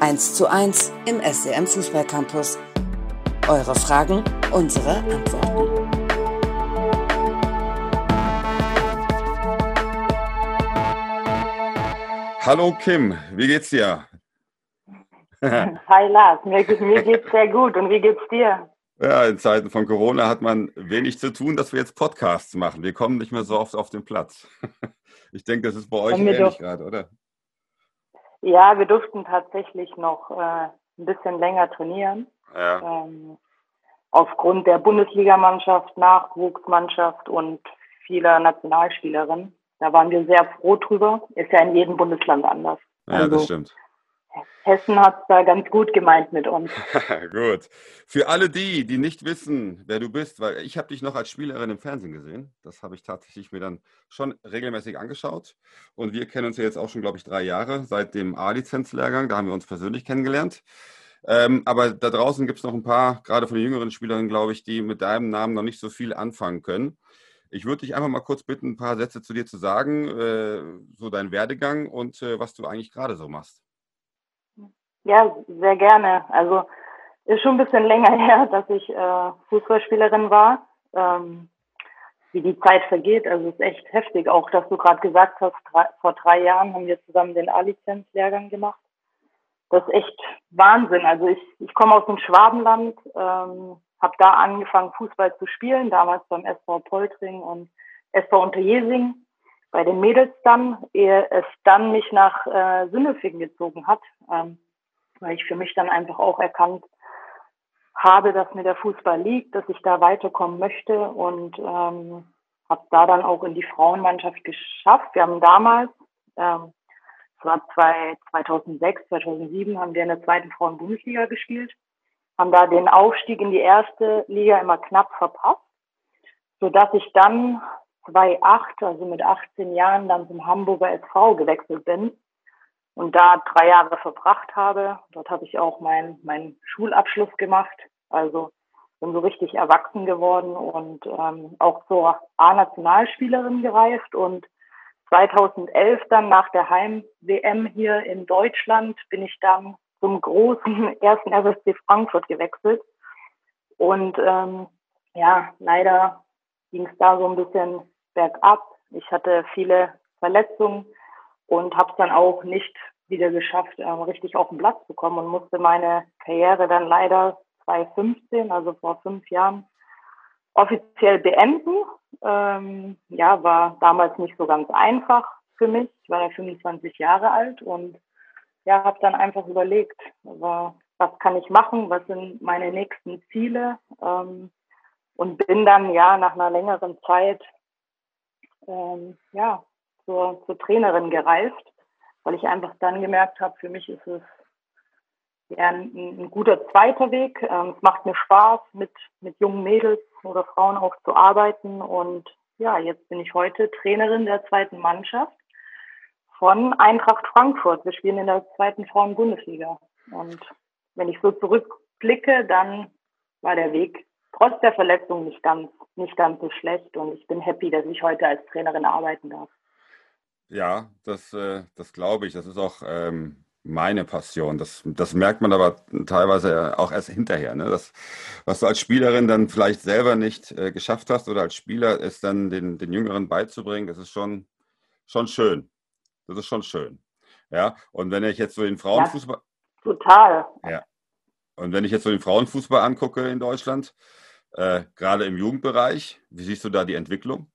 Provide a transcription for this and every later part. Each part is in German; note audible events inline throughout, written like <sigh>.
1 zu 1 im SCM Fußballcampus. Eure Fragen, unsere Antworten. Hallo Kim, wie geht's dir? Hi Lars, mir, mir geht's sehr gut und wie geht's dir? Ja, in Zeiten von Corona hat man wenig zu tun, dass wir jetzt Podcasts machen. Wir kommen nicht mehr so oft auf den Platz. <laughs> Ich denke, das ist bei euch ähnlich gerade, oder? Ja, wir durften tatsächlich noch äh, ein bisschen länger trainieren. Ja. Ähm, aufgrund der Bundesligamannschaft, Nachwuchsmannschaft und vieler Nationalspielerinnen. Da waren wir sehr froh drüber. Ist ja in jedem Bundesland anders. Ja, also, das stimmt. Hessen hat es da ganz gut gemeint mit uns. <laughs> gut. Für alle die, die nicht wissen, wer du bist, weil ich habe dich noch als Spielerin im Fernsehen gesehen. Das habe ich tatsächlich mir dann schon regelmäßig angeschaut. Und wir kennen uns ja jetzt auch schon, glaube ich, drei Jahre seit dem A-Lizenz-Lehrgang. Da haben wir uns persönlich kennengelernt. Ähm, aber da draußen gibt es noch ein paar, gerade von den jüngeren Spielerinnen, glaube ich, die mit deinem Namen noch nicht so viel anfangen können. Ich würde dich einfach mal kurz bitten, ein paar Sätze zu dir zu sagen, äh, so dein Werdegang und äh, was du eigentlich gerade so machst. Ja, sehr gerne. Also ist schon ein bisschen länger <laughs> her, dass ich äh, Fußballspielerin war. Ähm, wie die Zeit vergeht, also ist echt heftig. Auch, dass du gerade gesagt hast, drei, vor drei Jahren haben wir zusammen den A-Lizenz-Lehrgang gemacht. Das ist echt Wahnsinn. Also ich, ich komme aus dem Schwabenland, ähm, habe da angefangen, Fußball zu spielen, damals beim SV Poltring und SV Unterjesing, bei den Mädels dann, ehe es dann mich nach äh, Sinnefingen gezogen hat, ähm, weil ich für mich dann einfach auch erkannt habe, dass mir der Fußball liegt, dass ich da weiterkommen möchte und ähm, habe da dann auch in die Frauenmannschaft geschafft. Wir haben damals, ähm, es war zwei, 2006, 2007, haben wir in der zweiten Frauenbundesliga gespielt haben da den Aufstieg in die erste Liga immer knapp verpasst, so dass ich dann 2008, also mit 18 Jahren, dann zum Hamburger SV gewechselt bin und da drei Jahre verbracht habe. Dort habe ich auch meinen mein Schulabschluss gemacht, also bin so richtig erwachsen geworden und ähm, auch zur A-Nationalspielerin gereift und 2011 dann nach der Heim-WM hier in Deutschland bin ich dann zum großen <laughs> ersten RSC Frankfurt gewechselt. Und ähm, ja, leider ging es da so ein bisschen bergab. Ich hatte viele Verletzungen und habe es dann auch nicht wieder geschafft, ähm, richtig auf den Platz zu kommen und musste meine Karriere dann leider 2015, also vor fünf Jahren, offiziell beenden. Ähm, ja, war damals nicht so ganz einfach für mich. Ich war ja 25 Jahre alt und ja, habe dann einfach überlegt, was kann ich machen, was sind meine nächsten Ziele ähm, und bin dann ja nach einer längeren Zeit ähm, ja zur, zur Trainerin gereift, weil ich einfach dann gemerkt habe, für mich ist es ja ein, ein guter zweiter Weg. Ähm, es macht mir Spaß, mit mit jungen Mädels oder Frauen auch zu arbeiten und ja, jetzt bin ich heute Trainerin der zweiten Mannschaft von Eintracht Frankfurt. Wir spielen in der zweiten Frauen-Bundesliga. Und wenn ich so zurückblicke, dann war der Weg trotz der Verletzung nicht ganz, nicht ganz so schlecht. Und ich bin happy, dass ich heute als Trainerin arbeiten darf. Ja, das, äh, das glaube ich. Das ist auch ähm, meine Passion. Das, das merkt man aber teilweise auch erst hinterher. Ne? Das, was du als Spielerin dann vielleicht selber nicht äh, geschafft hast oder als Spieler, ist dann den, den Jüngeren beizubringen, das ist schon, schon schön. Das ist schon schön. Ja, und wenn ich jetzt so den Frauenfußball. Ja, total. Ja. Und wenn ich jetzt so den Frauenfußball angucke in Deutschland, äh, gerade im Jugendbereich, wie siehst du da die Entwicklung?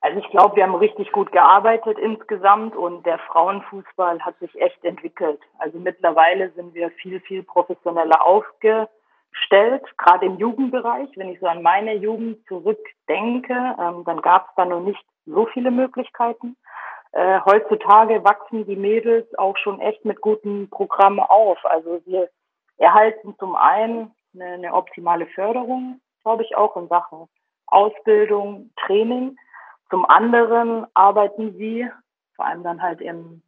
Also ich glaube, wir haben richtig gut gearbeitet insgesamt und der Frauenfußball hat sich echt entwickelt. Also mittlerweile sind wir viel, viel professioneller aufgestellt, gerade im Jugendbereich. Wenn ich so an meine Jugend zurückdenke, ähm, dann gab es da noch nicht so viele Möglichkeiten. Äh, heutzutage wachsen die Mädels auch schon echt mit guten Programmen auf. Also wir erhalten zum einen eine, eine optimale Förderung, glaube ich, auch in Sachen Ausbildung, Training. Zum anderen arbeiten sie, vor allem dann halt im,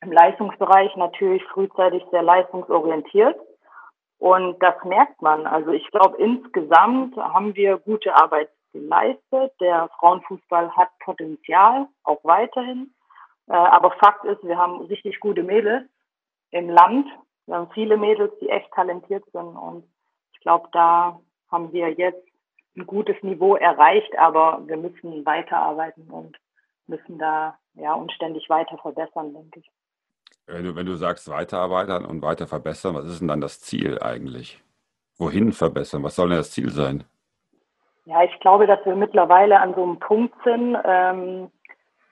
im Leistungsbereich, natürlich frühzeitig sehr leistungsorientiert. Und das merkt man. Also ich glaube, insgesamt haben wir gute Arbeit geleistet. Der Frauenfußball hat Potenzial, auch weiterhin. Äh, aber Fakt ist, wir haben richtig gute Mädels im Land Wir haben viele Mädels, die echt talentiert sind und ich glaube, da haben wir jetzt ein gutes Niveau erreicht, aber wir müssen weiterarbeiten und müssen da ja uns ständig weiter verbessern, denke ich. Wenn du, wenn du sagst weiterarbeiten und weiter verbessern, was ist denn dann das Ziel eigentlich? Wohin verbessern? Was soll denn das Ziel sein? Ja, ich glaube, dass wir mittlerweile an so einem Punkt sind, ähm,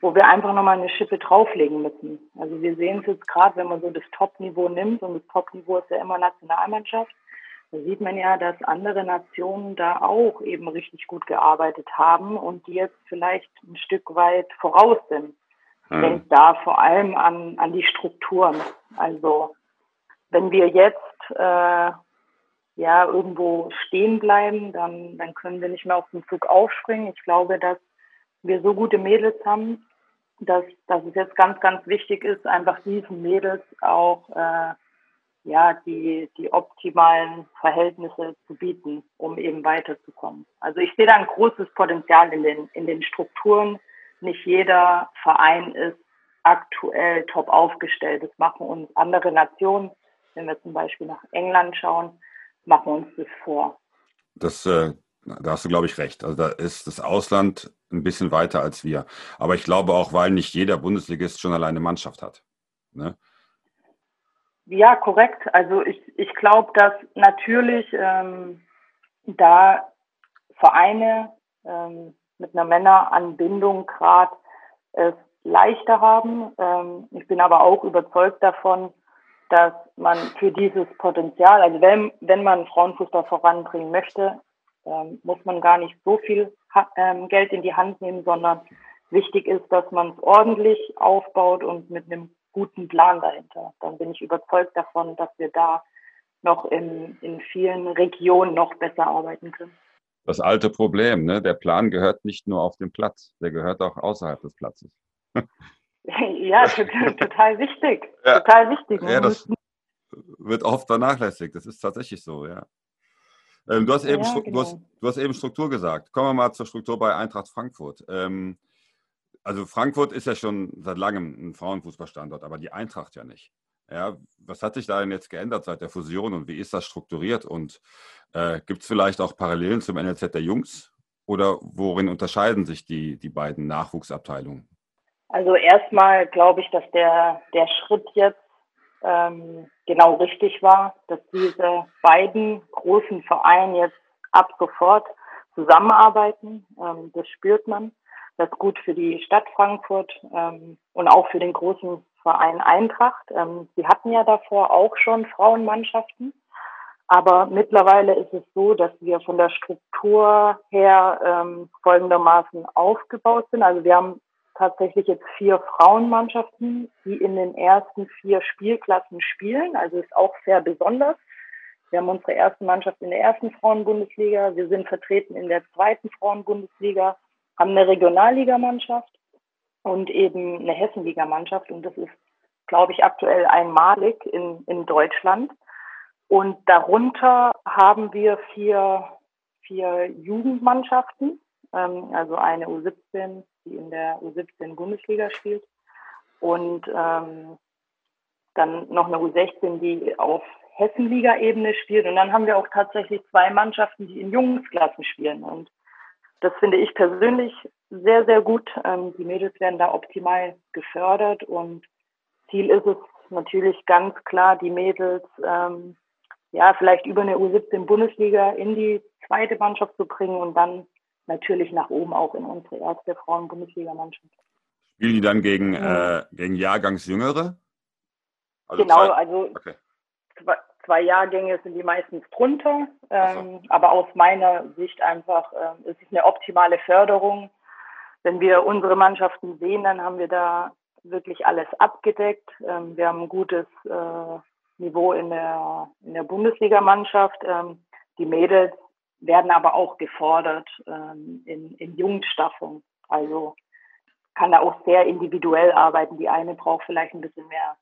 wo wir einfach nochmal eine Schippe drauflegen müssen. Also wir sehen es jetzt gerade, wenn man so das Top-Niveau nimmt und das Top-Niveau ist ja immer Nationalmannschaft, da sieht man ja, dass andere Nationen da auch eben richtig gut gearbeitet haben und die jetzt vielleicht ein Stück weit voraus sind. Ich hm. denke da vor allem an, an die Strukturen. Also wenn wir jetzt äh, ja irgendwo stehen bleiben, dann, dann können wir nicht mehr auf den Zug aufspringen. Ich glaube, dass wir so gute Mädels haben, dass, dass es jetzt ganz, ganz wichtig ist, einfach diesen Mädels auch äh, ja, die, die optimalen Verhältnisse zu bieten, um eben weiterzukommen. Also ich sehe da ein großes Potenzial in den, in den Strukturen. Nicht jeder Verein ist aktuell top aufgestellt. Das machen uns andere Nationen, wenn wir zum Beispiel nach England schauen, machen uns das vor. Das, äh, da hast du, glaube ich, recht. Also da ist das Ausland ein bisschen weiter als wir. Aber ich glaube auch, weil nicht jeder Bundesligist schon alleine Mannschaft hat. Ne? Ja, korrekt. Also ich, ich glaube, dass natürlich ähm, da Vereine ähm, mit einer Männeranbindung gerade es leichter haben. Ähm, ich bin aber auch überzeugt davon, dass man für dieses Potenzial, also wenn, wenn man Frauenfußball voranbringen möchte, ähm, muss man gar nicht so viel ähm, Geld in die Hand nehmen, sondern wichtig ist, dass man es ordentlich aufbaut und mit einem guten Plan dahinter. Dann bin ich überzeugt davon, dass wir da noch in, in vielen Regionen noch besser arbeiten können. Das alte Problem, ne? der Plan gehört nicht nur auf dem Platz, der gehört auch außerhalb des Platzes. <laughs> <laughs> ja, total wichtig. Ja. Total wichtig. Ja, das wird oft vernachlässigt. Das ist tatsächlich so, ja. Ähm, du, hast eben, ja, genau. du, hast, du hast eben Struktur gesagt. Kommen wir mal zur Struktur bei Eintracht Frankfurt. Ähm, also Frankfurt ist ja schon seit langem ein Frauenfußballstandort, aber die Eintracht ja nicht. Ja, was hat sich da denn jetzt geändert seit der Fusion und wie ist das strukturiert? Und äh, gibt es vielleicht auch Parallelen zum NLZ der Jungs? Oder worin unterscheiden sich die, die beiden Nachwuchsabteilungen? Also erstmal glaube ich, dass der, der Schritt jetzt ähm, genau richtig war, dass diese beiden großen Vereine jetzt ab sofort zusammenarbeiten. Ähm, das spürt man. Das gut für die Stadt Frankfurt ähm, und auch für den großen Verein Eintracht. Ähm, sie hatten ja davor auch schon Frauenmannschaften. Aber mittlerweile ist es so, dass wir von der Struktur her ähm, folgendermaßen aufgebaut sind. Also wir haben tatsächlich jetzt vier Frauenmannschaften, die in den ersten vier Spielklassen spielen. Also ist auch sehr besonders. Wir haben unsere erste Mannschaft in der ersten Frauenbundesliga. Wir sind vertreten in der zweiten Frauenbundesliga haben eine Regionalligamannschaft und eben eine Hessenligamannschaft und das ist, glaube ich, aktuell einmalig in, in Deutschland. Und darunter haben wir vier, vier Jugendmannschaften, ähm, also eine U17, die in der U17 Bundesliga spielt und ähm, dann noch eine U16, die auf Hessenliga-Ebene spielt. Und dann haben wir auch tatsächlich zwei Mannschaften, die in Jungsklassen spielen. Und das finde ich persönlich sehr, sehr gut. Ähm, die Mädels werden da optimal gefördert und Ziel ist es natürlich ganz klar, die Mädels ähm, ja vielleicht über eine U17 Bundesliga in die zweite Mannschaft zu bringen und dann natürlich nach oben auch in unsere erste Frauen-Bundesliga-Mannschaft. Spielen die dann gegen, ja. äh, gegen Jahrgangsjüngere? Also genau, zwei, also okay zwei Jahrgänge sind die meistens drunter. Ähm, aber aus meiner Sicht einfach äh, ist es eine optimale Förderung. Wenn wir unsere Mannschaften sehen, dann haben wir da wirklich alles abgedeckt. Ähm, wir haben ein gutes äh, Niveau in der, in der Bundesligamannschaft. Ähm, die Mädels werden aber auch gefordert ähm, in, in Jugendstaffung. Also kann da auch sehr individuell arbeiten. Die eine braucht vielleicht ein bisschen mehr,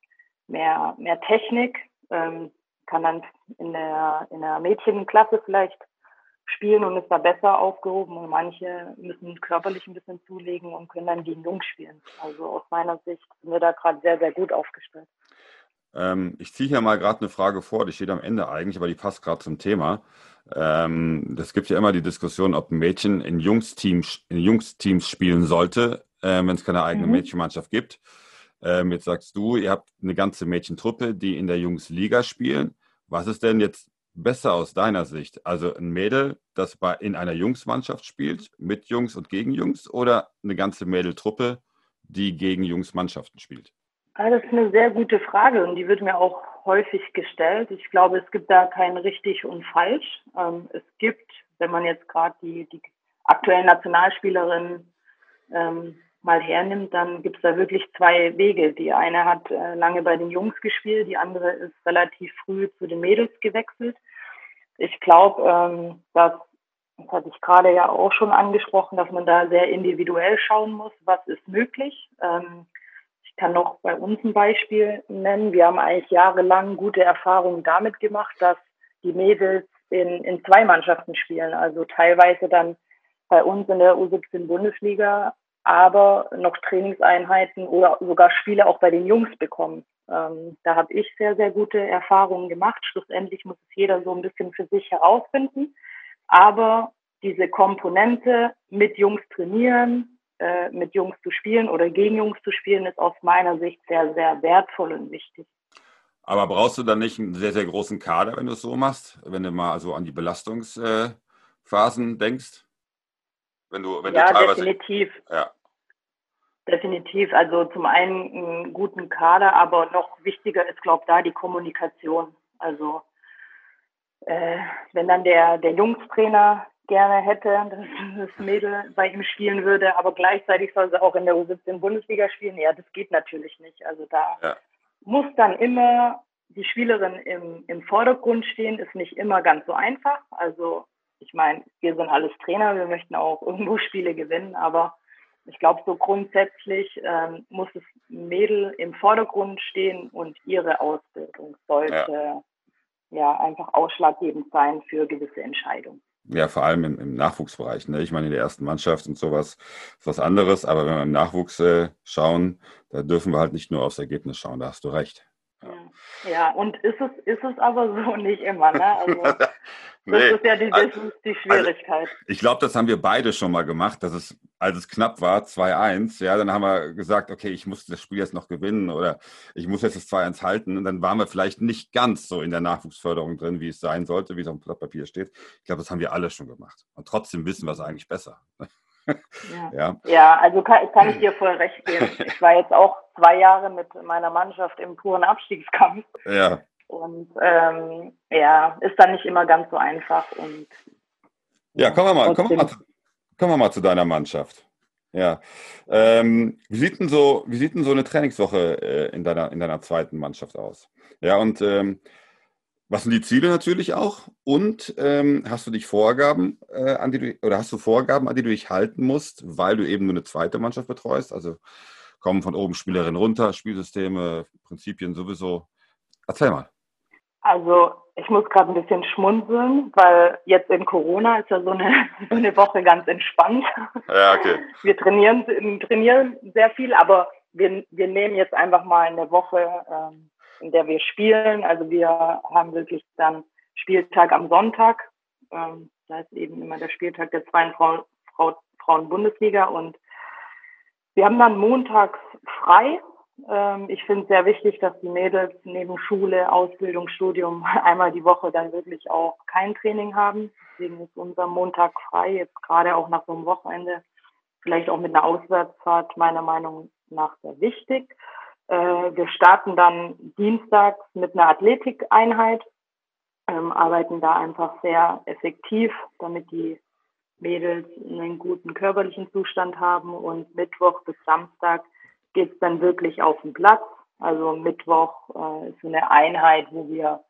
mehr, mehr Technik. Ähm, kann dann in der, in der Mädchenklasse vielleicht spielen und ist da besser aufgehoben und manche müssen körperlich ein bisschen zulegen und können dann gegen Jungs spielen. Also aus meiner Sicht sind wir da gerade sehr, sehr gut aufgestellt. Ähm, ich ziehe hier mal gerade eine Frage vor, die steht am Ende eigentlich, aber die passt gerade zum Thema. Ähm, das gibt ja immer die Diskussion, ob ein Mädchen in Jungsteams, in Jungsteams spielen sollte, äh, wenn es keine eigene mhm. Mädchenmannschaft gibt. Ähm, jetzt sagst du, ihr habt eine ganze Mädchentruppe, die in der Jungsliga spielen. Was ist denn jetzt besser aus deiner Sicht? Also ein Mädel, das in einer Jungsmannschaft spielt, mit Jungs und gegen Jungs, oder eine ganze Mädeltruppe, die gegen Jungsmannschaften spielt? Ah, das ist eine sehr gute Frage und die wird mir auch häufig gestellt. Ich glaube, es gibt da kein richtig und falsch. Ähm, es gibt, wenn man jetzt gerade die, die aktuellen Nationalspielerinnen ähm, mal hernimmt, dann gibt es da wirklich zwei Wege. Die eine hat äh, lange bei den Jungs gespielt, die andere ist relativ früh zu den Mädels gewechselt. Ich glaube, ähm, dass, das hatte ich gerade ja auch schon angesprochen, dass man da sehr individuell schauen muss, was ist möglich. Ähm, ich kann noch bei uns ein Beispiel nennen. Wir haben eigentlich jahrelang gute Erfahrungen damit gemacht, dass die Mädels in, in zwei Mannschaften spielen. Also teilweise dann bei uns in der U17 Bundesliga aber noch Trainingseinheiten oder sogar Spiele auch bei den Jungs bekommen. Ähm, da habe ich sehr, sehr gute Erfahrungen gemacht. Schlussendlich muss es jeder so ein bisschen für sich herausfinden. Aber diese Komponente mit Jungs trainieren, äh, mit Jungs zu spielen oder gegen Jungs zu spielen, ist aus meiner Sicht sehr, sehr wertvoll und wichtig. Aber brauchst du dann nicht einen sehr, sehr großen Kader, wenn du es so machst, wenn du mal so an die Belastungsphasen äh, denkst? Wenn du, wenn ja, du teilweise, definitiv. Ja. Definitiv. Also zum einen einen guten Kader, aber noch wichtiger ist, glaube ich, da die Kommunikation. Also äh, wenn dann der, der Jungstrainer gerne hätte, <laughs> dass das Mädel bei ihm spielen würde, aber gleichzeitig soll sie auch in der U17 Bundesliga spielen, ja, das geht natürlich nicht. Also da ja. muss dann immer die Spielerin im, im Vordergrund stehen, ist nicht immer ganz so einfach. Also ich meine, wir sind alles Trainer, wir möchten auch irgendwo Spiele gewinnen, aber ich glaube, so grundsätzlich ähm, muss das Mädel im Vordergrund stehen und ihre Ausbildung sollte ja. ja, einfach ausschlaggebend sein für gewisse Entscheidungen. Ja, vor allem im, im Nachwuchsbereich. Ne? Ich meine, in der ersten Mannschaft und sowas ist was anderes, aber wenn wir im Nachwuchs äh, schauen, da dürfen wir halt nicht nur aufs Ergebnis schauen, da hast du recht. Ja. ja, und ist es, ist es aber so nicht immer, ne? Also, <laughs> nee. Das ist ja die, ist die Schwierigkeit. Also, ich glaube, das haben wir beide schon mal gemacht, dass es, als es knapp war, 2-1, ja, dann haben wir gesagt, okay, ich muss das Spiel jetzt noch gewinnen oder ich muss jetzt das 2-1 halten. Und dann waren wir vielleicht nicht ganz so in der Nachwuchsförderung drin, wie es sein sollte, wie es auf dem Blatt Papier steht. Ich glaube, das haben wir alle schon gemacht. Und trotzdem wissen wir es eigentlich besser. Ja, <laughs> ja. ja also kann, kann, ich dir voll recht geben. <laughs> Ich war jetzt auch zwei Jahre mit meiner Mannschaft im puren Abstiegskampf. Ja. Und ähm, ja, ist dann nicht immer ganz so einfach. Und, ja, kommen wir mal, kommen wir mal, kommen wir mal zu deiner Mannschaft. Ja. Ähm, wie, sieht denn so, wie sieht denn so eine Trainingswoche äh, in, deiner, in deiner zweiten Mannschaft aus? Ja, und ähm, was sind die Ziele natürlich auch? Und ähm, hast du dich Vorgaben, äh, an die du, oder hast du Vorgaben, an die du dich halten musst, weil du eben nur eine zweite Mannschaft betreust? Also kommen von oben Spielerinnen runter, Spielsysteme, Prinzipien sowieso. Erzähl mal. Also ich muss gerade ein bisschen schmunzeln, weil jetzt in Corona ist ja so eine, <laughs> so eine Woche ganz entspannt. Ja, okay. Wir trainieren, trainieren sehr viel, aber wir, wir nehmen jetzt einfach mal eine Woche ähm, in der wir spielen. Also wir haben wirklich dann Spieltag am Sonntag. Ähm, da ist eben immer der Spieltag der zweiten Frau, Frau, Frauen-Bundesliga und wir haben dann montags frei. Ähm, ich finde es sehr wichtig, dass die Mädels neben Schule, Ausbildung, Studium <laughs> einmal die Woche dann wirklich auch kein Training haben. Deswegen ist unser Montag frei, jetzt gerade auch nach so einem Wochenende, vielleicht auch mit einer Auswärtsfahrt meiner Meinung nach sehr wichtig. Äh, wir starten dann dienstags mit einer Athletikeinheit, ähm, arbeiten da einfach sehr effektiv, damit die Mädels einen guten körperlichen Zustand haben und Mittwoch bis Samstag geht es dann wirklich auf den Platz. Also Mittwoch äh, ist so eine Einheit, wo wir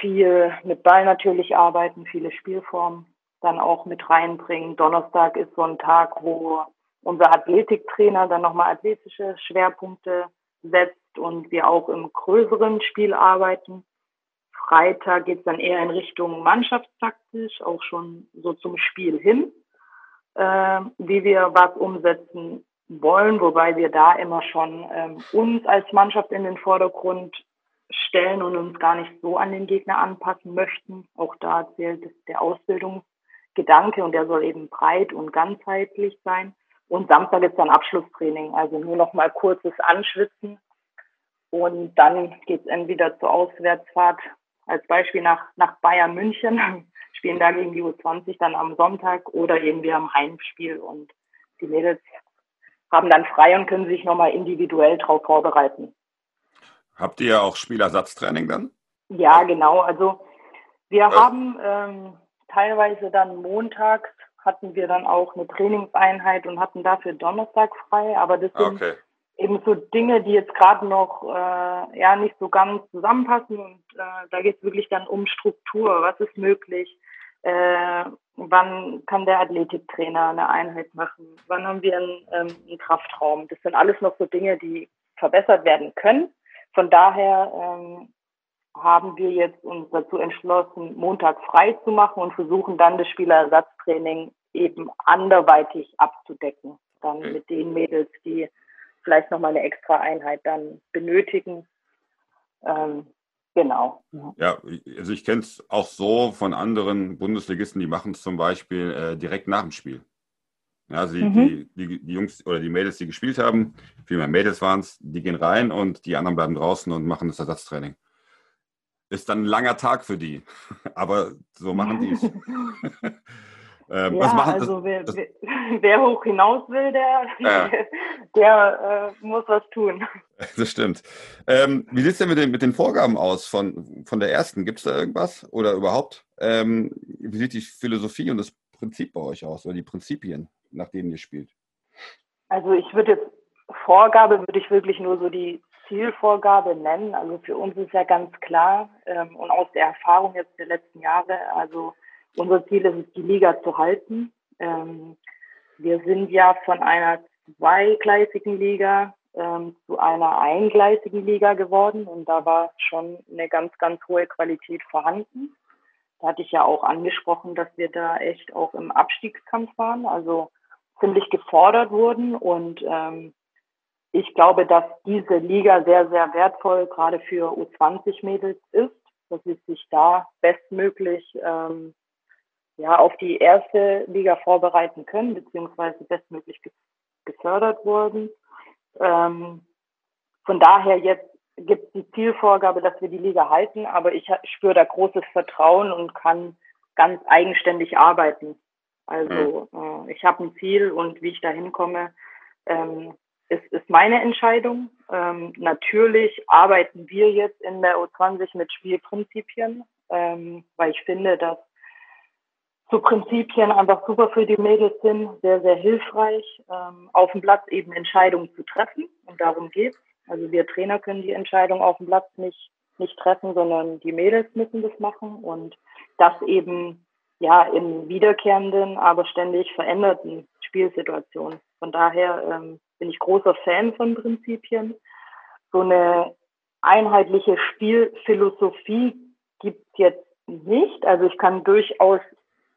viel mit Ball natürlich arbeiten, viele Spielformen dann auch mit reinbringen. Donnerstag ist so ein Tag, wo unser Athletiktrainer dann nochmal athletische Schwerpunkte setzt und wir auch im größeren Spiel arbeiten. Freitag geht es dann eher in Richtung Mannschaftstaktisch, auch schon so zum Spiel hin, äh, wie wir was umsetzen wollen, wobei wir da immer schon ähm, uns als Mannschaft in den Vordergrund stellen und uns gar nicht so an den Gegner anpassen möchten. Auch da zählt der Ausbildungsgedanke und der soll eben breit und ganzheitlich sein. Und Samstag ist dann Abschlusstraining, also nur noch mal kurzes Anschwitzen. Und dann geht es entweder zur Auswärtsfahrt, als Beispiel nach, nach Bayern München, <laughs> spielen da gegen die U20 dann am Sonntag oder eben wir am Heimspiel und die Mädels haben dann frei und können sich nochmal individuell darauf vorbereiten. Habt ihr auch Spielersatztraining dann? Ja, genau. Also wir ja. haben ähm, teilweise dann montags hatten wir dann auch eine Trainingseinheit und hatten dafür Donnerstag frei. Aber das sind okay. eben so Dinge, die jetzt gerade noch äh, ja nicht so ganz zusammenpassen. Und äh, da geht es wirklich dann um Struktur. Was ist möglich? Äh, wann kann der Athletiktrainer eine Einheit machen? Wann haben wir einen, ähm, einen Kraftraum? Das sind alles noch so Dinge, die verbessert werden können. Von daher ähm, haben wir jetzt uns dazu entschlossen, Montag frei zu machen und versuchen dann das Spielerersatztraining eben anderweitig abzudecken. Dann mit den Mädels, die vielleicht nochmal eine extra Einheit dann benötigen. Ähm, genau. Ja, also ich kenne es auch so von anderen Bundesligisten, die machen es zum Beispiel äh, direkt nach dem Spiel. Ja, sie, mhm. die, die, die, Jungs oder die Mädels, die gespielt haben, vielmehr Mädels waren es, die gehen rein und die anderen bleiben draußen und machen das Ersatztraining. Ist dann ein langer Tag für die, <laughs> aber so machen die es. <laughs> ähm, ja, machen, also wer, das, <laughs> wer, hoch hinaus will, der, ja. <laughs> der äh, muss was tun. <laughs> Das stimmt. Ähm, wie sieht es denn mit den, mit den Vorgaben aus von, von der ersten? Gibt es da irgendwas oder überhaupt? Ähm, wie sieht die Philosophie und das Prinzip bei euch aus oder die Prinzipien? nach denen ihr spielt? Also ich würde jetzt Vorgabe würde ich wirklich nur so die Zielvorgabe nennen. Also für uns ist ja ganz klar ähm, und aus der Erfahrung jetzt der letzten Jahre, also unser Ziel ist es, die Liga zu halten. Ähm, wir sind ja von einer zweigleisigen Liga ähm, zu einer eingleisigen Liga geworden und da war schon eine ganz, ganz hohe Qualität vorhanden. Da hatte ich ja auch angesprochen, dass wir da echt auch im Abstiegskampf waren. Also ziemlich gefordert wurden. Und ähm, ich glaube, dass diese Liga sehr, sehr wertvoll gerade für U20-Mädels ist, dass sie sich da bestmöglich ähm, ja, auf die erste Liga vorbereiten können, beziehungsweise bestmöglich gefördert wurden. Ähm, von daher jetzt gibt es die Zielvorgabe, dass wir die Liga halten, aber ich spüre da großes Vertrauen und kann ganz eigenständig arbeiten. Also mhm. äh, ich habe ein Ziel und wie ich da hinkomme, ähm, ist, ist meine Entscheidung. Ähm, natürlich arbeiten wir jetzt in der U20 mit Spielprinzipien, ähm, weil ich finde, dass so Prinzipien einfach super für die Mädels sind, sehr, sehr hilfreich, ähm, auf dem Platz eben Entscheidungen zu treffen. Und darum geht's. Also wir Trainer können die Entscheidung auf dem Platz nicht, nicht treffen, sondern die Mädels müssen das machen. Und das eben ja, in wiederkehrenden, aber ständig veränderten Spielsituationen. Von daher ähm, bin ich großer Fan von Prinzipien. So eine einheitliche Spielphilosophie gibt es jetzt nicht. Also ich kann durchaus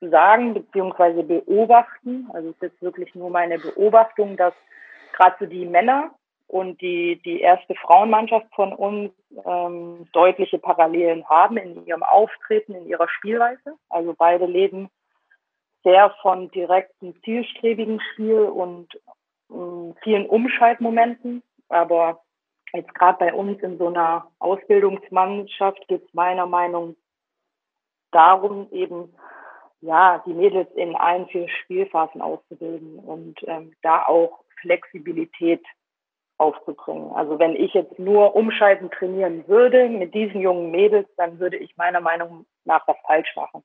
sagen beziehungsweise beobachten, also es ist jetzt wirklich nur meine Beobachtung, dass gerade so die Männer und die, die erste Frauenmannschaft von uns ähm, deutliche Parallelen haben in ihrem Auftreten, in ihrer Spielweise. Also beide leben sehr von direkten, zielstrebigen Spiel und äh, vielen Umschaltmomenten. Aber jetzt gerade bei uns in so einer Ausbildungsmannschaft geht es meiner Meinung darum, eben ja die Mädels in allen vier Spielphasen auszubilden und ähm, da auch Flexibilität aufzubringen. Also wenn ich jetzt nur umschalten trainieren würde mit diesen jungen Mädels, dann würde ich meiner Meinung nach was falsch machen.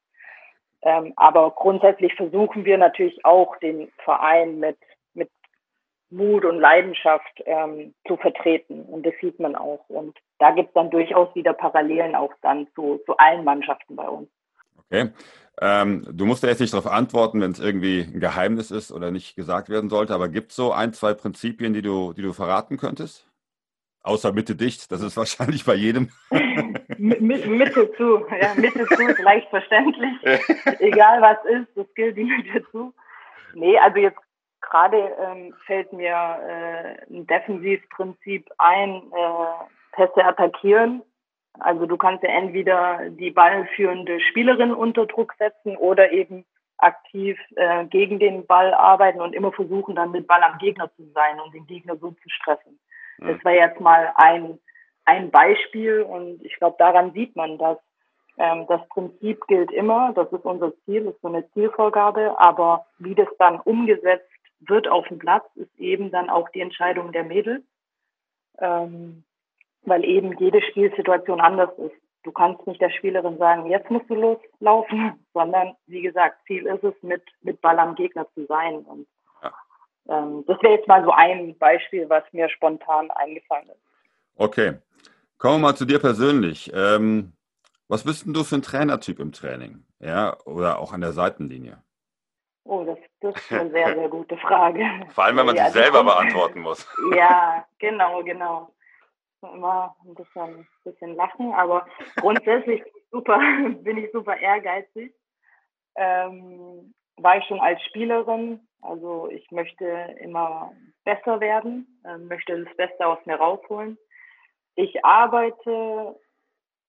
Ähm, aber grundsätzlich versuchen wir natürlich auch den Verein mit, mit Mut und Leidenschaft ähm, zu vertreten. Und das sieht man auch. Und da gibt es dann durchaus wieder Parallelen auch dann zu, zu allen Mannschaften bei uns. Okay. Ähm, du musst ja jetzt nicht darauf antworten, wenn es irgendwie ein Geheimnis ist oder nicht gesagt werden sollte, aber gibt es so ein, zwei Prinzipien, die du, die du verraten könntest? Außer Mitte dicht, das ist <laughs> wahrscheinlich bei jedem. Mitte zu, ja, Mitte zu ist leicht verständlich. Egal was ist, das gilt die Mitte zu. Nee, also jetzt gerade ähm, fällt mir äh, ein Defensivprinzip ein, äh, Pässe attackieren. Also du kannst ja entweder die ballführende Spielerin unter Druck setzen oder eben aktiv äh, gegen den Ball arbeiten und immer versuchen, dann mit Ball am Gegner zu sein und den Gegner so zu stressen. Mhm. Das wäre jetzt mal ein, ein Beispiel und ich glaube, daran sieht man, dass ähm, das Prinzip gilt immer, das ist unser Ziel, ist so eine Zielvorgabe, aber wie das dann umgesetzt wird auf dem Platz, ist eben dann auch die Entscheidung der Mädels, ähm, weil eben jede Spielsituation anders ist. Du kannst nicht der Spielerin sagen, jetzt musst du loslaufen, <laughs> sondern wie gesagt, Ziel ist es, mit, mit Ball am Gegner zu sein. Und ähm, das wäre jetzt mal so ein Beispiel, was mir spontan eingefallen ist. Okay. Kommen wir mal zu dir persönlich. Ähm, was bist denn du für ein Trainertyp im Training? Ja, oder auch an der Seitenlinie? Oh, das, das ist eine sehr, sehr gute Frage. <laughs> Vor allem, wenn man ja, sie selber beantworten muss. Ja, genau, genau. Immer ein bisschen, bisschen lachen, aber grundsätzlich super, <laughs> bin ich super ehrgeizig. Ähm, war ich schon als Spielerin, also ich möchte immer besser werden, äh, möchte das Beste aus mir rausholen. Ich arbeite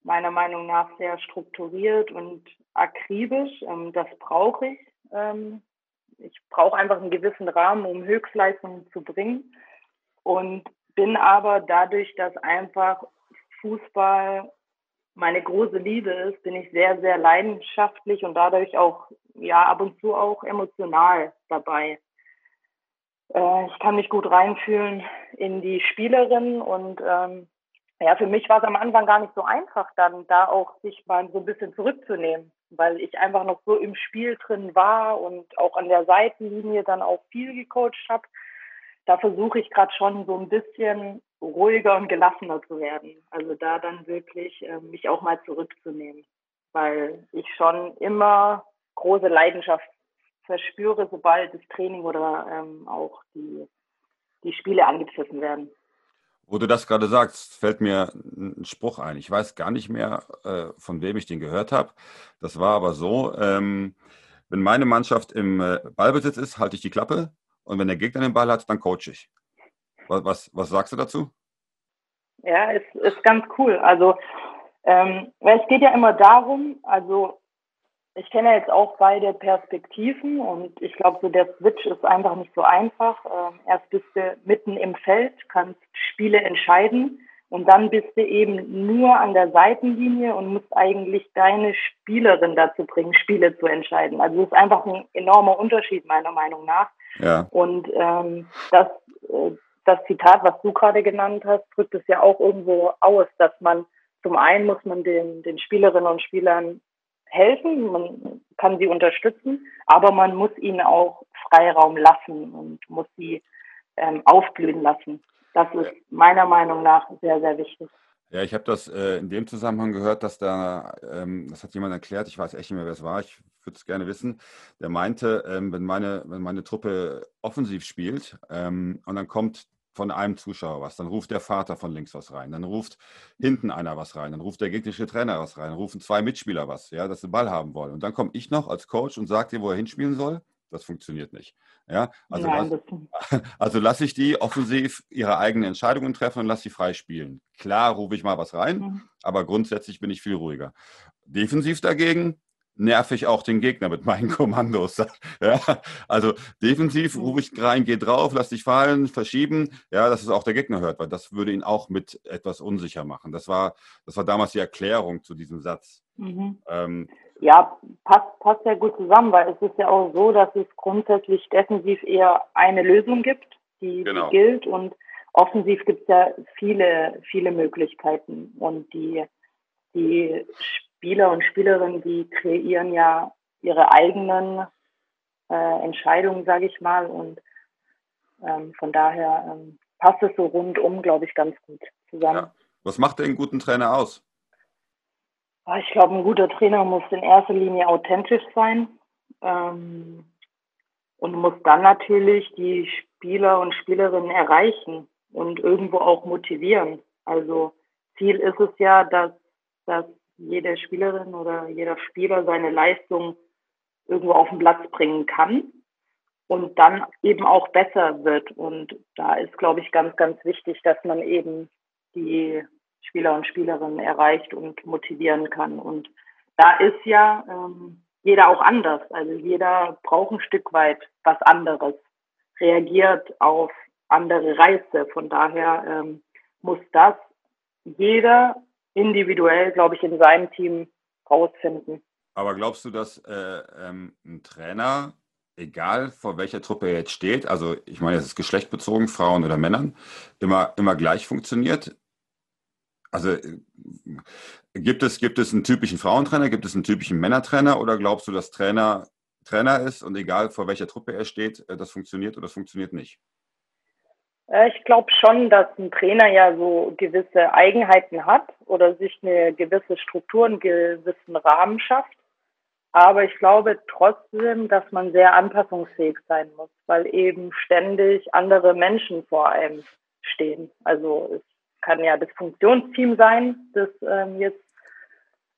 meiner Meinung nach sehr strukturiert und akribisch. Ähm, das brauche ich. Ähm, ich brauche einfach einen gewissen Rahmen, um Höchstleistungen zu bringen. Und bin aber dadurch, dass einfach Fußball meine große Liebe ist, bin ich sehr, sehr leidenschaftlich und dadurch auch, ja, ab und zu auch emotional dabei. Äh, ich kann mich gut reinfühlen in die Spielerin und ähm, ja, für mich war es am Anfang gar nicht so einfach, dann da auch sich mal so ein bisschen zurückzunehmen, weil ich einfach noch so im Spiel drin war und auch an der Seitenlinie dann auch viel gecoacht habe. Da versuche ich gerade schon so ein bisschen ruhiger und gelassener zu werden. Also da dann wirklich äh, mich auch mal zurückzunehmen, weil ich schon immer große Leidenschaft verspüre, sobald das Training oder ähm, auch die, die Spiele angepfiffen werden. Wo du das gerade sagst, fällt mir ein Spruch ein. Ich weiß gar nicht mehr, äh, von wem ich den gehört habe. Das war aber so, ähm, wenn meine Mannschaft im äh, Ballbesitz ist, halte ich die Klappe und wenn der Gegner den Ball hat, dann coach ich. Was, was, was sagst du dazu? Ja, ist, ist ganz cool. Also ähm, es geht ja immer darum, also ich kenne jetzt auch beide Perspektiven und ich glaube, so der Switch ist einfach nicht so einfach. Ähm, erst bist du mitten im Feld, kannst Spiele entscheiden und dann bist du eben nur an der Seitenlinie und musst eigentlich deine Spielerin dazu bringen, Spiele zu entscheiden. Also es ist einfach ein enormer Unterschied meiner Meinung nach. Ja. Und ähm, das, äh, das Zitat, was du gerade genannt hast, drückt es ja auch irgendwo aus, dass man zum einen muss man den, den Spielerinnen und Spielern helfen, man kann sie unterstützen, aber man muss ihnen auch Freiraum lassen und muss sie ähm, aufblühen lassen. Das ist meiner Meinung nach sehr, sehr wichtig. Ja, ich habe das äh, in dem Zusammenhang gehört, dass da, ähm, das hat jemand erklärt, ich weiß echt nicht mehr, wer es war, ich würde es gerne wissen, der meinte, ähm, wenn, meine, wenn meine Truppe offensiv spielt ähm, und dann kommt von einem Zuschauer was, dann ruft der Vater von links was rein, dann ruft hinten einer was rein, dann ruft der gegnerische Trainer was rein, dann rufen zwei Mitspieler was, ja, dass sie Ball haben wollen. Und dann komme ich noch als Coach und sage dir, wo er hinspielen soll. Das funktioniert nicht. Ja, also, Nein, lass, <laughs> also lasse ich die offensiv ihre eigenen Entscheidungen treffen und lasse sie frei spielen. Klar rufe ich mal was rein, mhm. aber grundsätzlich bin ich viel ruhiger. Defensiv dagegen nerv ich auch den Gegner mit meinen <laughs> Kommandos. <laughs> Ja, also defensiv rufe ich rein, geh drauf, lass dich fallen, verschieben, ja, dass es auch der Gegner hört, weil das würde ihn auch mit etwas unsicher machen. Das war, das war damals die Erklärung zu diesem Satz. Mhm. Ähm, ja, passt, passt sehr gut zusammen, weil es ist ja auch so, dass es grundsätzlich defensiv eher eine Lösung gibt, die, genau. die gilt und offensiv gibt es ja viele, viele Möglichkeiten und die, die Spieler und Spielerinnen, die kreieren ja ihre eigenen äh, Entscheidungen, sage ich mal. Und ähm, von daher ähm, passt es so rundum, glaube ich, ganz gut zusammen. Ja. Was macht denn einen guten Trainer aus? Ah, ich glaube, ein guter Trainer muss in erster Linie authentisch sein ähm, und muss dann natürlich die Spieler und Spielerinnen erreichen und irgendwo auch motivieren. Also Ziel ist es ja, dass, dass jede Spielerin oder jeder Spieler seine Leistung irgendwo auf den Platz bringen kann. und dann eben auch besser wird. Und da ist, glaube ich, ganz, ganz wichtig, dass man eben die Spieler und Spielerinnen erreicht und motivieren kann. Und da ist ja ähm, jeder auch anders. Also jeder braucht ein Stück weit was anderes, reagiert auf andere Reize. Von daher ähm, muss das jeder individuell, glaube ich, in seinem Team rausfinden. Aber glaubst du, dass äh, ähm, ein Trainer, egal vor welcher Truppe er jetzt steht, also ich meine, es ist geschlechtbezogen, Frauen oder Männern, immer, immer gleich funktioniert? Also äh, gibt es, gibt es einen typischen Frauentrainer, gibt es einen typischen Männertrainer oder glaubst du, dass Trainer Trainer ist und egal vor welcher Truppe er steht, äh, das funktioniert oder das funktioniert nicht? Äh, ich glaube schon, dass ein Trainer ja so gewisse Eigenheiten hat oder sich eine gewisse Struktur, einen gewissen Rahmen schafft. Aber ich glaube trotzdem, dass man sehr anpassungsfähig sein muss, weil eben ständig andere Menschen vor einem stehen. Also es kann ja das Funktionsteam sein, das ähm, jetzt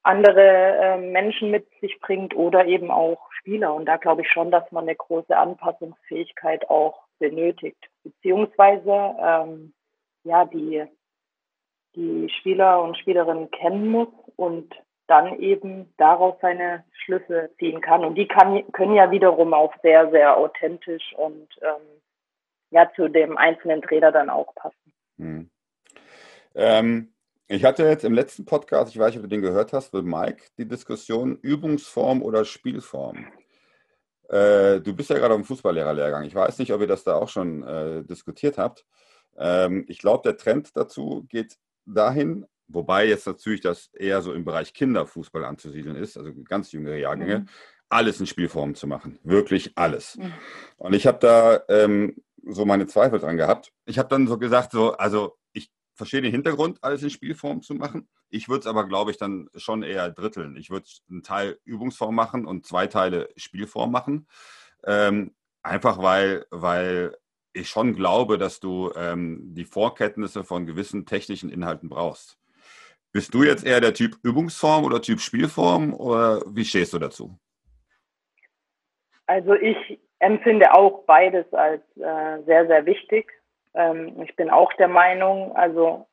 andere ähm, Menschen mit sich bringt oder eben auch Spieler. Und da glaube ich schon, dass man eine große Anpassungsfähigkeit auch benötigt, beziehungsweise ähm, ja die die Spieler und Spielerinnen kennen muss und dann eben daraus seine Schlüsse ziehen kann. Und die kann, können ja wiederum auch sehr, sehr authentisch und ähm, ja zu dem einzelnen Trainer dann auch passen. Hm. Ähm, ich hatte jetzt im letzten Podcast, ich weiß nicht, ob du den gehört hast, mit Mike, die Diskussion Übungsform oder Spielform. Äh, du bist ja gerade am Fußballlehrerlehrgang. Ich weiß nicht, ob ihr das da auch schon äh, diskutiert habt. Ähm, ich glaube, der Trend dazu geht dahin, wobei jetzt natürlich das eher so im Bereich Kinderfußball anzusiedeln ist, also ganz jüngere Jahrgänge, mhm. alles in Spielformen zu machen. Wirklich alles. Mhm. Und ich habe da ähm, so meine Zweifel dran gehabt. Ich habe dann so gesagt, so, also ich verstehe den Hintergrund, alles in Spielform zu machen. Ich würde es aber, glaube ich, dann schon eher dritteln. Ich würde einen Teil Übungsform machen und zwei Teile Spielform machen. Ähm, einfach weil, weil ich schon glaube, dass du ähm, die Vorkenntnisse von gewissen technischen Inhalten brauchst. Bist du jetzt eher der Typ Übungsform oder Typ Spielform oder wie stehst du dazu? Also ich empfinde auch beides als äh, sehr, sehr wichtig. Ähm, ich bin auch der Meinung, also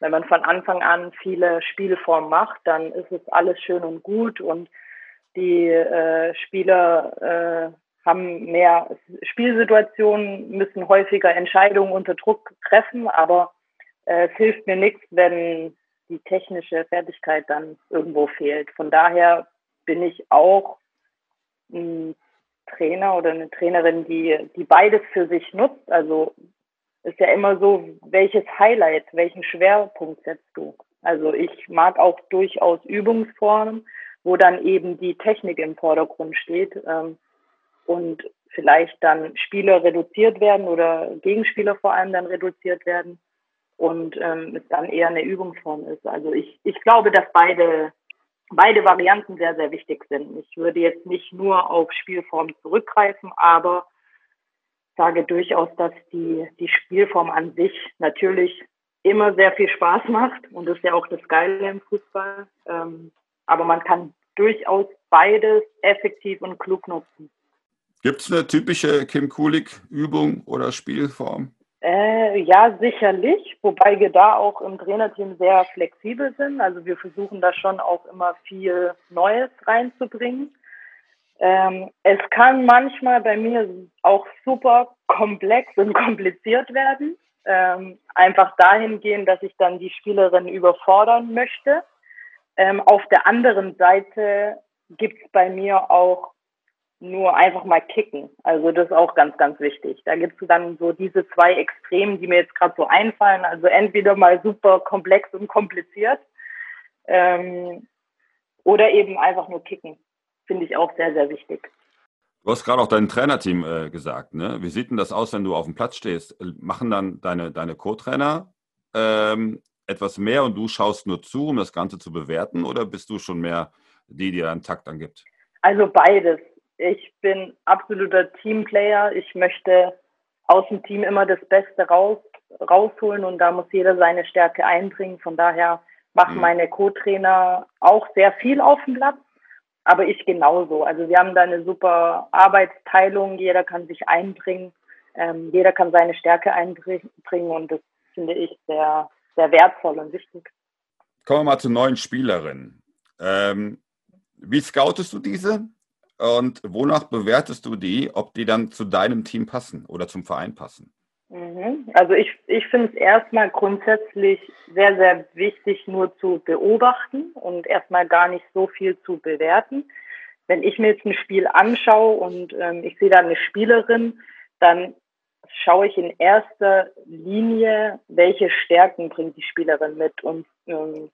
wenn man von Anfang an viele Spielformen macht, dann ist es alles schön und gut und die äh, Spieler äh, haben mehr Spielsituationen, müssen häufiger Entscheidungen unter Druck treffen, aber äh, es hilft mir nichts, wenn die technische Fertigkeit dann irgendwo fehlt. Von daher bin ich auch ein Trainer oder eine Trainerin, die, die beides für sich nutzt. Also ist ja immer so, welches Highlight, welchen Schwerpunkt setzt du? Also ich mag auch durchaus Übungsformen, wo dann eben die Technik im Vordergrund steht ähm, und vielleicht dann Spieler reduziert werden oder Gegenspieler vor allem dann reduziert werden und ähm, es dann eher eine Übungsform ist. Also ich, ich glaube, dass beide, beide Varianten sehr, sehr wichtig sind. Ich würde jetzt nicht nur auf Spielform zurückgreifen, aber sage durchaus, dass die, die Spielform an sich natürlich immer sehr viel Spaß macht und das ist ja auch das Geile im Fußball. Ähm, aber man kann durchaus beides effektiv und klug nutzen. Gibt es eine typische Kim Kulik-Übung oder Spielform? Äh, ja, sicherlich, wobei wir da auch im Trainerteam sehr flexibel sind. Also wir versuchen da schon auch immer viel Neues reinzubringen. Ähm, es kann manchmal bei mir auch super komplex und kompliziert werden. Ähm, einfach dahingehend, dass ich dann die Spielerin überfordern möchte. Ähm, auf der anderen Seite gibt es bei mir auch nur einfach mal kicken. Also das ist auch ganz, ganz wichtig. Da gibt es dann so diese zwei Extremen, die mir jetzt gerade so einfallen. Also entweder mal super komplex und kompliziert ähm, oder eben einfach nur kicken finde ich auch sehr, sehr wichtig. Du hast gerade auch dein Trainerteam äh, gesagt. Ne? Wie sieht denn das aus, wenn du auf dem Platz stehst? Machen dann deine, deine Co-Trainer ähm, etwas mehr und du schaust nur zu, um das Ganze zu bewerten? Oder bist du schon mehr die, die einen Takt angibt? Also beides. Ich bin absoluter Teamplayer. Ich möchte aus dem Team immer das Beste raus, rausholen und da muss jeder seine Stärke einbringen. Von daher machen mhm. meine Co-Trainer auch sehr viel auf dem Platz aber ich genauso. Also wir haben da eine super Arbeitsteilung, jeder kann sich einbringen, ähm, jeder kann seine Stärke einbringen und das finde ich sehr, sehr wertvoll und wichtig. Kommen wir mal zur neuen Spielerin. Ähm, wie scoutest du diese und wonach bewertest du die, ob die dann zu deinem Team passen oder zum Verein passen? Mhm. Also ich, ich finde es erstmal grundsätzlich sehr, sehr wichtig, nur zu beobachten und erstmal gar nicht so viel zu bewerten. Wenn ich mir jetzt ein Spiel anschaue und ähm, ich sehe da eine Spielerin, dann schaue ich in erster Linie, welche Stärken bringt die Spielerin mit und ähm,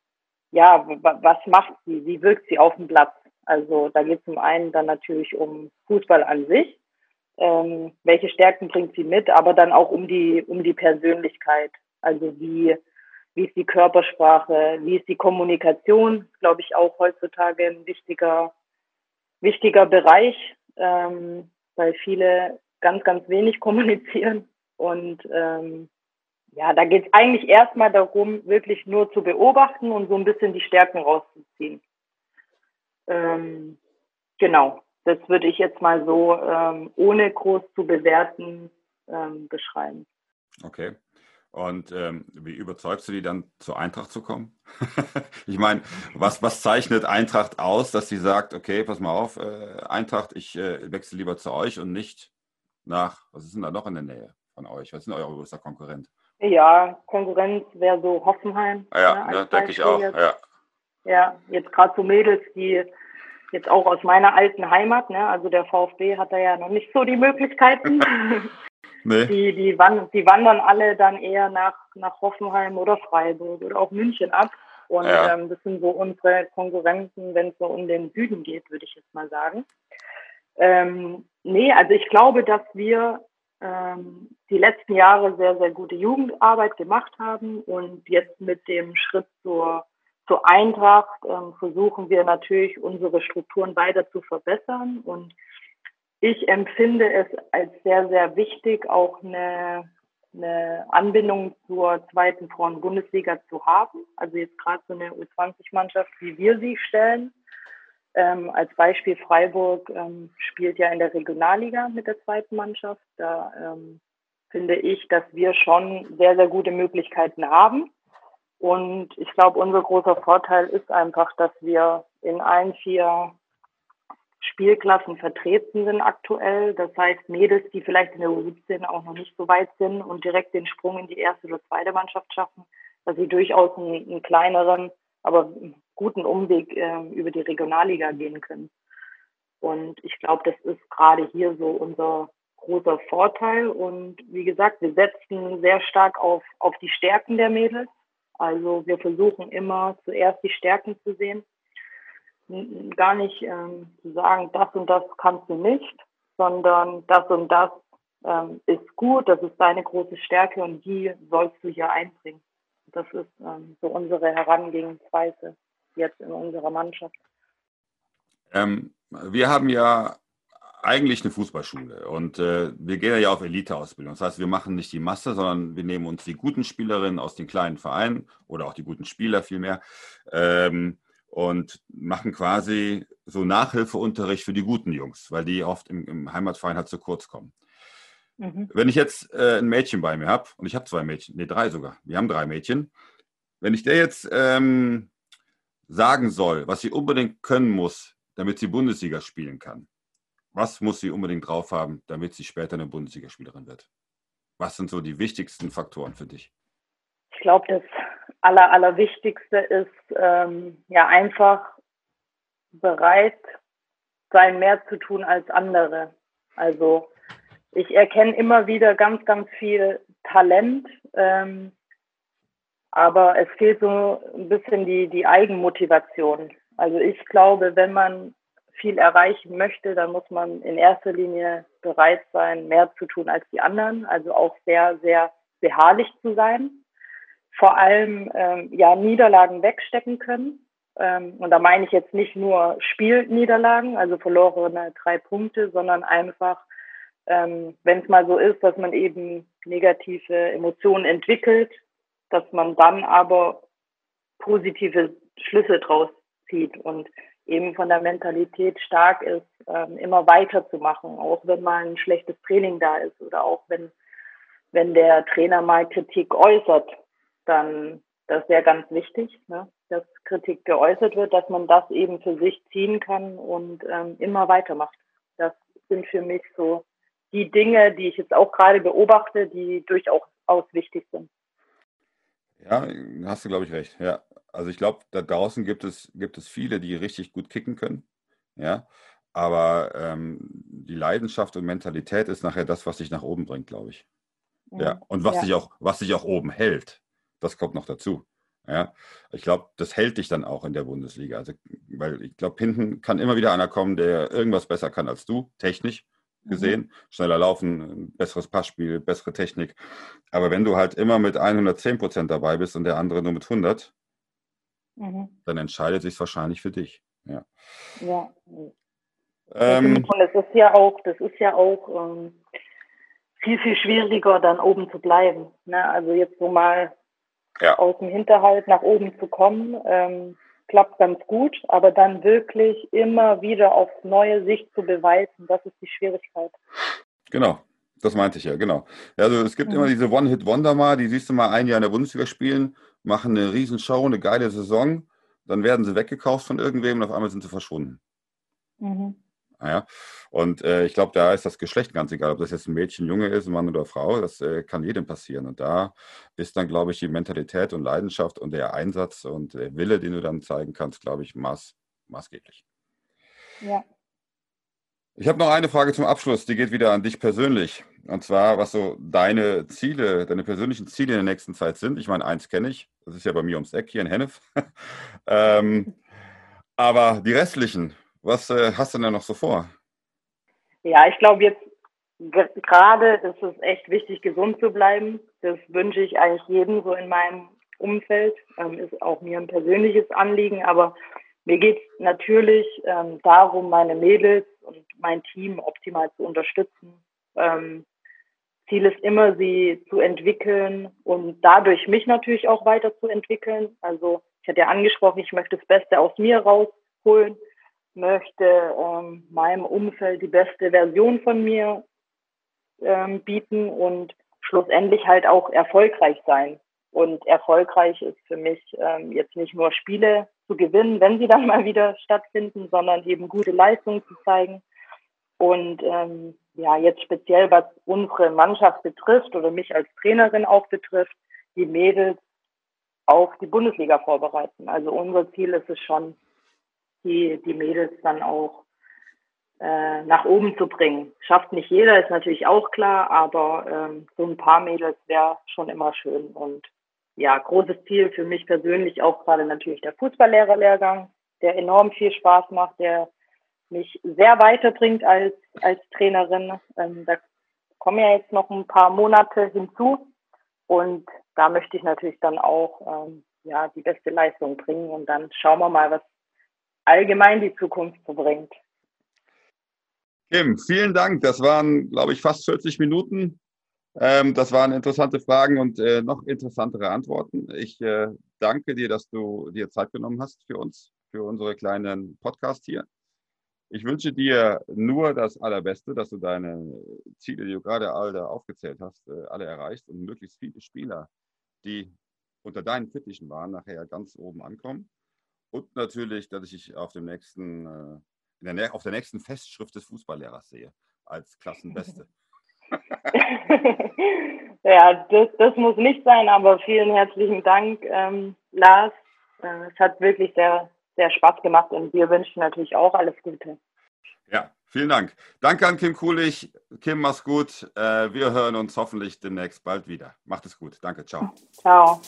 ja, was macht sie, wie wirkt sie auf dem Platz. Also da geht es zum einen dann natürlich um Fußball an sich, ähm, welche Stärken bringt sie mit, aber dann auch um die, um die Persönlichkeit. Also wie, wie ist die Körpersprache, wie ist die Kommunikation, glaube ich auch heutzutage ein wichtiger, wichtiger Bereich, ähm, weil viele ganz, ganz wenig <laughs> kommunizieren. Und ähm, ja, da geht es eigentlich erstmal darum, wirklich nur zu beobachten und so ein bisschen die Stärken rauszuziehen. Ähm, genau das würde ich jetzt mal so, ähm, ohne groß zu bewerten, ähm, beschreiben. Okay. Und ähm, wie überzeugst du die dann zur Eintracht zu kommen? <laughs> ich meine, was, was zeichnet Eintracht aus, dass sie sagt, okay, pass mal auf, äh, Eintracht, ich äh, wechsle lieber zu euch und nicht nach, was ist denn da noch in der Nähe von euch? Was ist denn euer größter Konkurrent? Ja, Konkurrenz wäre so Hoffenheim. Ah ja, ne, denke ich auch. Ja. ja, jetzt gerade so Mädels, die jetzt auch aus meiner alten Heimat, ne? also der VfB hat da ja noch nicht so die Möglichkeiten. <laughs> nee. Die, die, wand die wandern alle dann eher nach, nach Hoffenheim oder Freiburg oder auch München ab. Und ja. ähm, das sind so unsere Konkurrenten, wenn es so um den Süden geht, würde ich jetzt mal sagen. Ähm, nee, also ich glaube, dass wir ähm, die letzten Jahre sehr, sehr gute Jugendarbeit gemacht haben und jetzt mit dem Schritt zur zur Eintracht ähm, versuchen wir natürlich unsere Strukturen weiter zu verbessern und ich empfinde es als sehr, sehr wichtig, auch eine, eine Anbindung zur zweiten Frauen-Bundesliga zu haben. Also jetzt gerade so eine U20-Mannschaft, wie wir sie stellen. Ähm, als Beispiel Freiburg ähm, spielt ja in der Regionalliga mit der zweiten Mannschaft. Da ähm, finde ich, dass wir schon sehr, sehr gute Möglichkeiten haben. Und ich glaube, unser großer Vorteil ist einfach, dass wir in allen vier Spielklassen vertreten sind aktuell. Das heißt, Mädels, die vielleicht in der U17 auch noch nicht so weit sind und direkt den Sprung in die erste oder zweite Mannschaft schaffen, dass sie durchaus einen, einen kleineren, aber guten Umweg äh, über die Regionalliga gehen können. Und ich glaube, das ist gerade hier so unser großer Vorteil. Und wie gesagt, wir setzen sehr stark auf, auf die Stärken der Mädels also wir versuchen immer zuerst die Stärken zu sehen, gar nicht ähm, zu sagen, das und das kannst du nicht, sondern das und das ähm, ist gut, das ist deine große Stärke und die sollst du hier einbringen. Das ist ähm, so unsere Herangehensweise jetzt in unserer Mannschaft. Ähm, wir haben ja eigentlich eine Fußballschule und äh, wir gehen ja auf Elite-Ausbildung. Das heißt, wir machen nicht die Masse, sondern wir nehmen uns die guten Spielerinnen aus den kleinen Vereinen oder auch die guten Spieler vielmehr ähm, und machen quasi so Nachhilfeunterricht für die guten Jungs, weil die oft im, im Heimatverein halt zu kurz kommen. Mhm. Wenn ich jetzt äh, ein Mädchen bei mir habe, und ich habe zwei Mädchen, nee, drei sogar, wir haben drei Mädchen, wenn ich der jetzt ähm, sagen soll, was sie unbedingt können muss, damit sie Bundesliga spielen kann, was muss sie unbedingt drauf haben, damit sie später eine Bundesligaspielerin wird? Was sind so die wichtigsten Faktoren für dich? Ich glaube, das Aller, Allerwichtigste ist ähm, ja einfach bereit sein, mehr zu tun als andere. Also ich erkenne immer wieder ganz, ganz viel Talent, ähm, aber es fehlt so ein bisschen die, die Eigenmotivation. Also ich glaube, wenn man viel erreichen möchte, dann muss man in erster Linie bereit sein, mehr zu tun als die anderen, also auch sehr, sehr beharrlich zu sein. Vor allem ähm, ja Niederlagen wegstecken können. Ähm, und da meine ich jetzt nicht nur Spielniederlagen, also verlorene drei Punkte, sondern einfach, ähm, wenn es mal so ist, dass man eben negative Emotionen entwickelt, dass man dann aber positive Schlüsse draus zieht. Und eben von der Mentalität stark ist, ähm, immer weiterzumachen, auch wenn mal ein schlechtes Training da ist oder auch wenn, wenn der Trainer mal Kritik äußert, dann das wäre ganz wichtig, ne? dass Kritik geäußert wird, dass man das eben für sich ziehen kann und ähm, immer weitermacht. Das sind für mich so die Dinge, die ich jetzt auch gerade beobachte, die durchaus wichtig sind. Ja, hast du, glaube ich, recht. Ja. Also ich glaube, da draußen gibt es, gibt es viele, die richtig gut kicken können. Ja. Aber ähm, die Leidenschaft und Mentalität ist nachher das, was dich nach oben bringt, glaube ich. Ja. Mhm. Und was ja. dich auch, was dich auch oben hält. Das kommt noch dazu. Ja, ich glaube, das hält dich dann auch in der Bundesliga. Also, weil ich glaube, hinten kann immer wieder einer kommen, der irgendwas besser kann als du, technisch mhm. gesehen. Mhm. Schneller laufen, besseres Passspiel, bessere Technik. Aber wenn du halt immer mit 110 Prozent dabei bist und der andere nur mit 100, mhm. dann entscheidet sich wahrscheinlich für dich. Ja. ja. Ähm, und es ist ja auch, das ist ja auch ähm, viel, viel schwieriger, dann oben zu bleiben. Ne? Also jetzt so mal ja. aus dem Hinterhalt nach oben zu kommen, ähm, klappt ganz gut, aber dann wirklich immer wieder auf neue Sicht zu beweisen, das ist die Schwierigkeit. Genau, das meinte ich ja, genau. Also es gibt mhm. immer diese One-Hit-Wonder mal, die siehst du mal ein Jahr in der Bundesliga spielen, machen eine Riesenshow, eine geile Saison, dann werden sie weggekauft von irgendwem und auf einmal sind sie verschwunden. Mhm. Ja, und äh, ich glaube, da ist das Geschlecht ganz egal, ob das jetzt ein Mädchen, Junge ist, ein Mann oder Frau, das äh, kann jedem passieren. Und da ist dann, glaube ich, die Mentalität und Leidenschaft und der Einsatz und der Wille, den du dann zeigen kannst, glaube ich, maß, maßgeblich. Ja. Ich habe noch eine Frage zum Abschluss, die geht wieder an dich persönlich. Und zwar, was so deine Ziele, deine persönlichen Ziele in der nächsten Zeit sind. Ich meine, eins kenne ich, das ist ja bei mir ums Eck hier in Hennef. <laughs> ähm, aber die restlichen, was äh, hast du denn noch so vor? Ja, ich glaube jetzt gerade ist es echt wichtig, gesund zu bleiben. Das wünsche ich eigentlich jedem so in meinem Umfeld. Ähm, ist auch mir ein persönliches Anliegen, aber mir geht es natürlich ähm, darum, meine Mädels mein Team optimal zu unterstützen. Ähm, Ziel ist immer, sie zu entwickeln und dadurch mich natürlich auch weiterzuentwickeln. Also ich hatte ja angesprochen, ich möchte das Beste aus mir rausholen möchte ähm, meinem Umfeld die beste Version von mir ähm, bieten und schlussendlich halt auch erfolgreich sein. Und erfolgreich ist für mich ähm, jetzt nicht nur Spiele zu gewinnen, wenn sie dann <laughs> mal wieder stattfinden, sondern eben gute Leistungen zu zeigen. Und ähm, ja, jetzt speziell was unsere Mannschaft betrifft oder mich als Trainerin auch betrifft, die Mädels auf die Bundesliga vorbereiten. Also unser Ziel ist es schon, die, die Mädels dann auch äh, nach oben zu bringen. Schafft nicht jeder, ist natürlich auch klar, aber ähm, so ein paar Mädels wäre schon immer schön. Und ja, großes Ziel für mich persönlich auch gerade natürlich der Fußballlehrerlehrgang, der enorm viel Spaß macht, der mich sehr weiterbringt als, als Trainerin. Ähm, da kommen ja jetzt noch ein paar Monate hinzu und da möchte ich natürlich dann auch ähm, ja, die beste Leistung bringen und dann schauen wir mal, was allgemein die Zukunft so bringt. Kim, vielen Dank. Das waren, glaube ich, fast 40 Minuten. Ähm, das waren interessante Fragen und äh, noch interessantere Antworten. Ich äh, danke dir, dass du dir Zeit genommen hast für uns, für unsere kleinen Podcast hier. Ich wünsche dir nur das Allerbeste, dass du deine Ziele, die du gerade alle aufgezählt hast, äh, alle erreichst und möglichst viele Spieler, die unter deinen Fittichen waren, nachher ganz oben ankommen. Und natürlich, dass ich dich auf dem nächsten, äh, der, auf der nächsten Festschrift des Fußballlehrers sehe, als Klassenbeste. <laughs> ja, das, das muss nicht sein, aber vielen herzlichen Dank, ähm, Lars. Äh, es hat wirklich sehr, sehr Spaß gemacht und wir wünschen natürlich auch alles Gute. Ja, vielen Dank. Danke an Kim Kulich. Kim, mach's gut. Äh, wir hören uns hoffentlich demnächst bald wieder. Macht es gut. Danke. Ciao. Ciao.